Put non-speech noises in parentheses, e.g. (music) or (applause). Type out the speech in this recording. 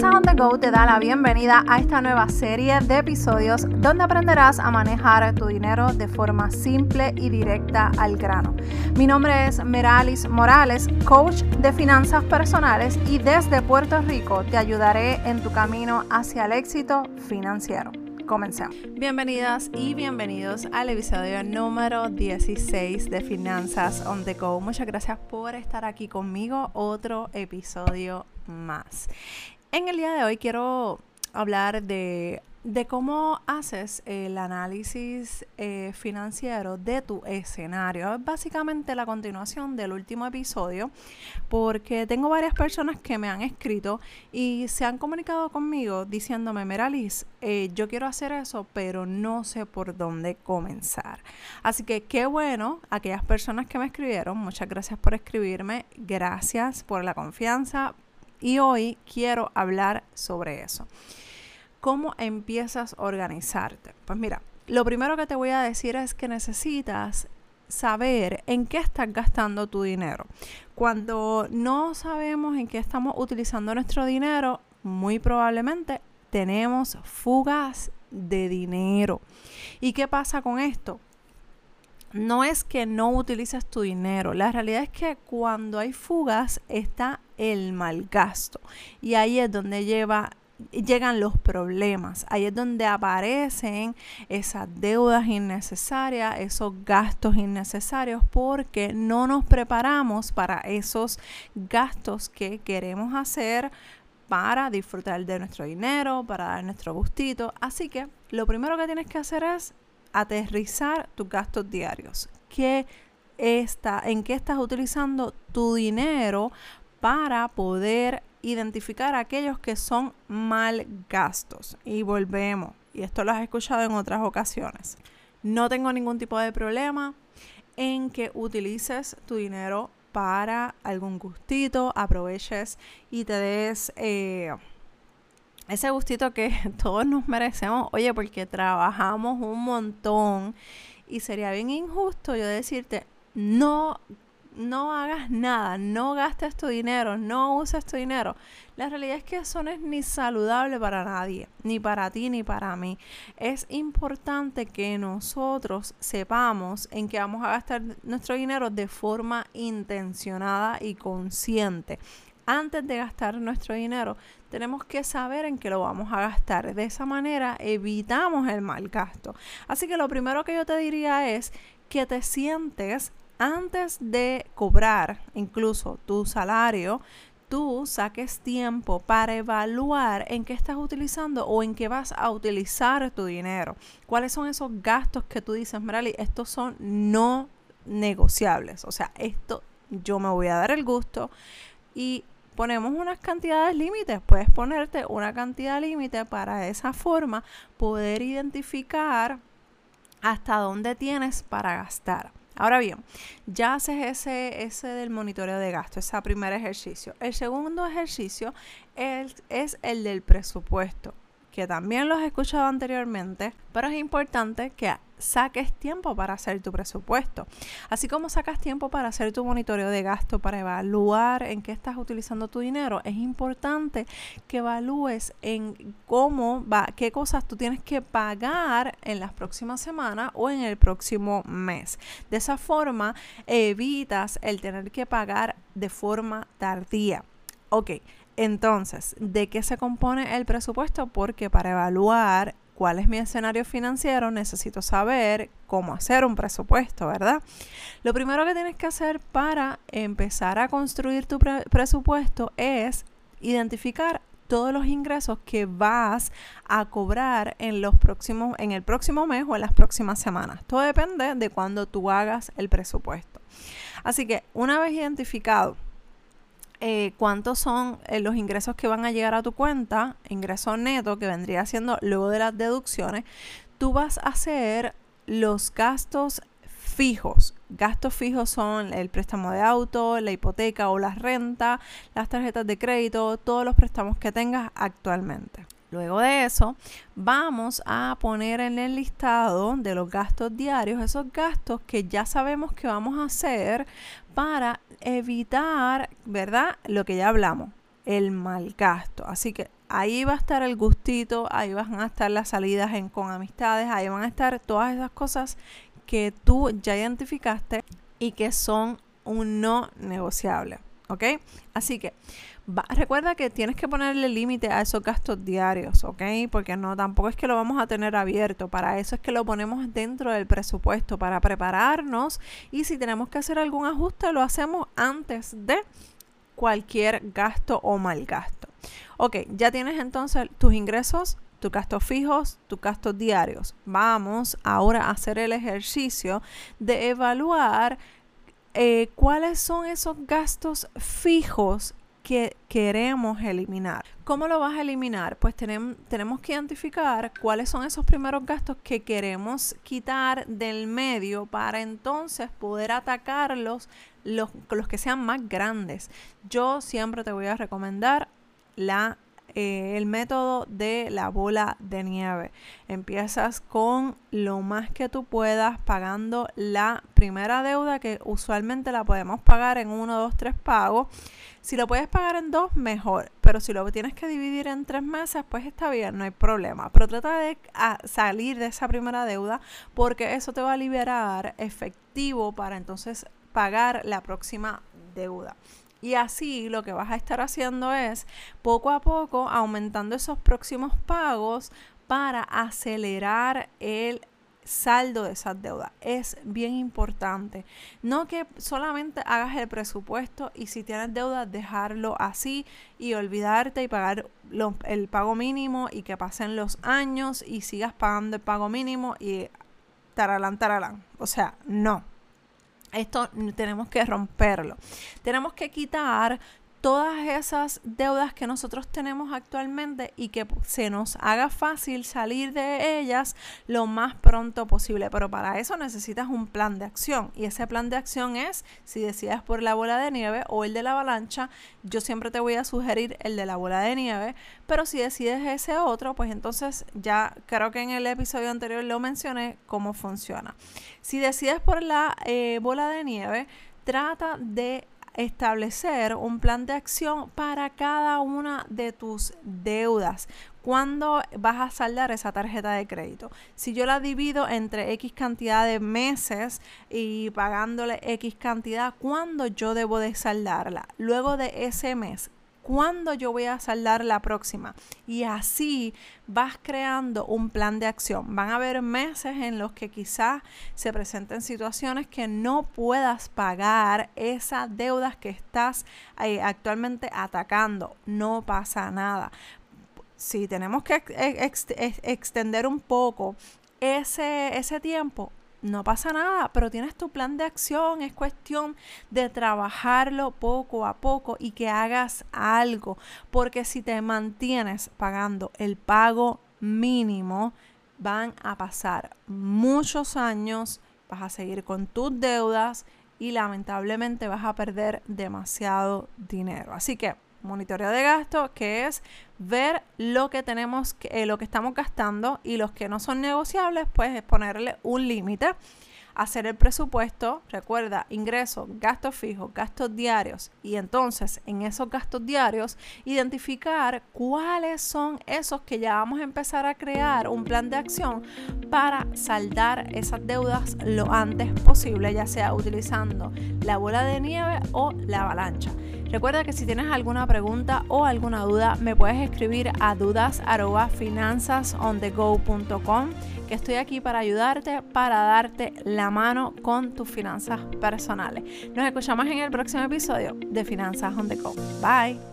Finanzas on the Go te da la bienvenida a esta nueva serie de episodios donde aprenderás a manejar tu dinero de forma simple y directa al grano. Mi nombre es Meralis Morales, coach de finanzas personales y desde Puerto Rico te ayudaré en tu camino hacia el éxito financiero. Comencemos. Bienvenidas y bienvenidos al episodio número 16 de Finanzas on the Go. Muchas gracias por estar aquí conmigo. Otro episodio más. En el día de hoy quiero hablar de de cómo haces el análisis eh, financiero de tu escenario. Es básicamente la continuación del último episodio porque tengo varias personas que me han escrito y se han comunicado conmigo diciéndome, Meralis, eh, yo quiero hacer eso, pero no sé por dónde comenzar. Así que qué bueno, aquellas personas que me escribieron, muchas gracias por escribirme, gracias por la confianza y hoy quiero hablar sobre eso. ¿Cómo empiezas a organizarte? Pues mira, lo primero que te voy a decir es que necesitas saber en qué estás gastando tu dinero. Cuando no sabemos en qué estamos utilizando nuestro dinero, muy probablemente tenemos fugas de dinero. ¿Y qué pasa con esto? No es que no utilices tu dinero, la realidad es que cuando hay fugas está el mal gasto y ahí es donde lleva llegan los problemas. Ahí es donde aparecen esas deudas innecesarias, esos gastos innecesarios, porque no nos preparamos para esos gastos que queremos hacer para disfrutar de nuestro dinero, para dar nuestro gustito. Así que lo primero que tienes que hacer es aterrizar tus gastos diarios. ¿Qué está, ¿En qué estás utilizando tu dinero para poder identificar aquellos que son mal gastos. Y volvemos, y esto lo has escuchado en otras ocasiones. No tengo ningún tipo de problema en que utilices tu dinero para algún gustito, aproveches y te des eh, ese gustito que (laughs) todos nos merecemos. Oye, porque trabajamos un montón y sería bien injusto yo decirte, no no hagas nada, no gastes tu dinero, no uses tu dinero. La realidad es que eso no es ni saludable para nadie, ni para ti ni para mí. Es importante que nosotros sepamos en qué vamos a gastar nuestro dinero de forma intencionada y consciente. Antes de gastar nuestro dinero, tenemos que saber en qué lo vamos a gastar. De esa manera evitamos el mal gasto. Así que lo primero que yo te diría es que te sientes antes de cobrar incluso tu salario, tú saques tiempo para evaluar en qué estás utilizando o en qué vas a utilizar tu dinero. ¿Cuáles son esos gastos que tú dices, Merali, estos son no negociables? O sea, esto yo me voy a dar el gusto y ponemos unas cantidades límites. Puedes ponerte una cantidad límite para esa forma poder identificar hasta dónde tienes para gastar. Ahora bien, ya haces ese, ese del monitoreo de gasto, ese primer ejercicio. El segundo ejercicio es, es el del presupuesto que también los he escuchado anteriormente, pero es importante que saques tiempo para hacer tu presupuesto. Así como sacas tiempo para hacer tu monitoreo de gasto, para evaluar en qué estás utilizando tu dinero, es importante que evalúes en cómo va, qué cosas tú tienes que pagar en las próximas semanas o en el próximo mes. De esa forma evitas el tener que pagar de forma tardía. Ok, entonces, ¿de qué se compone el presupuesto? Porque para evaluar cuál es mi escenario financiero necesito saber cómo hacer un presupuesto, ¿verdad? Lo primero que tienes que hacer para empezar a construir tu presupuesto es identificar todos los ingresos que vas a cobrar en los próximos en el próximo mes o en las próximas semanas. Todo depende de cuando tú hagas el presupuesto. Así que una vez identificado eh, cuántos son eh, los ingresos que van a llegar a tu cuenta, ingreso neto, que vendría siendo luego de las deducciones, tú vas a hacer los gastos fijos. Gastos fijos son el préstamo de auto, la hipoteca o la renta, las tarjetas de crédito, todos los préstamos que tengas actualmente. Luego de eso, vamos a poner en el listado de los gastos diarios esos gastos que ya sabemos que vamos a hacer para evitar, ¿verdad? Lo que ya hablamos. el mal gasto. Así que ahí va a estar el gustito, ahí van a estar las salidas en, con amistades, ahí van a estar todas esas cosas que tú ya identificaste y que son un no negociable. ¿Ok? Así que recuerda que tienes que ponerle límite a esos gastos diarios, ¿ok? Porque no, tampoco es que lo vamos a tener abierto. Para eso es que lo ponemos dentro del presupuesto, para prepararnos. Y si tenemos que hacer algún ajuste, lo hacemos antes de cualquier gasto o mal gasto. Ok, ya tienes entonces tus ingresos, tus gastos fijos, tus gastos diarios. Vamos ahora a hacer el ejercicio de evaluar eh, cuáles son esos gastos fijos que queremos eliminar. ¿Cómo lo vas a eliminar? Pues tenemos, tenemos que identificar cuáles son esos primeros gastos que queremos quitar del medio para entonces poder atacarlos los, los que sean más grandes. Yo siempre te voy a recomendar la eh, el método de la bola de nieve. Empiezas con lo más que tú puedas pagando la primera deuda que usualmente la podemos pagar en uno, dos, tres pagos. Si lo puedes pagar en dos, mejor. Pero si lo tienes que dividir en tres meses, pues está bien, no hay problema. Pero trata de ah, salir de esa primera deuda porque eso te va a liberar efectivo para entonces pagar la próxima deuda. Y así lo que vas a estar haciendo es poco a poco aumentando esos próximos pagos para acelerar el saldo de esas deudas. Es bien importante. No que solamente hagas el presupuesto y si tienes deudas dejarlo así y olvidarte y pagar el pago mínimo y que pasen los años y sigas pagando el pago mínimo y taralán, taralán. O sea, no. Esto tenemos que romperlo. Tenemos que quitar todas esas deudas que nosotros tenemos actualmente y que se nos haga fácil salir de ellas lo más pronto posible. Pero para eso necesitas un plan de acción y ese plan de acción es si decides por la bola de nieve o el de la avalancha, yo siempre te voy a sugerir el de la bola de nieve, pero si decides ese otro, pues entonces ya creo que en el episodio anterior lo mencioné cómo funciona. Si decides por la eh, bola de nieve, trata de establecer un plan de acción para cada una de tus deudas. ¿Cuándo vas a saldar esa tarjeta de crédito? Si yo la divido entre X cantidad de meses y pagándole X cantidad, ¿cuándo yo debo de saldarla? Luego de ese mes, cuándo yo voy a saldar la próxima. Y así vas creando un plan de acción. Van a haber meses en los que quizás se presenten situaciones que no puedas pagar esas deudas que estás eh, actualmente atacando. No pasa nada. Si tenemos que extender un poco ese, ese tiempo, no pasa nada, pero tienes tu plan de acción, es cuestión de trabajarlo poco a poco y que hagas algo, porque si te mantienes pagando el pago mínimo, van a pasar muchos años, vas a seguir con tus deudas y lamentablemente vas a perder demasiado dinero. Así que monitoreo de gasto, que es ver lo que tenemos, eh, lo que estamos gastando y los que no son negociables, pues es ponerle un límite hacer el presupuesto, recuerda, ingresos, gastos fijos, gastos diarios y entonces en esos gastos diarios identificar cuáles son esos que ya vamos a empezar a crear un plan de acción para saldar esas deudas lo antes posible, ya sea utilizando la bola de nieve o la avalancha. Recuerda que si tienes alguna pregunta o alguna duda, me puedes escribir a dudas@finanzasonthego.com que estoy aquí para ayudarte, para darte la mano con tus finanzas personales. Nos escuchamos en el próximo episodio de Finanzas on the Go. Bye.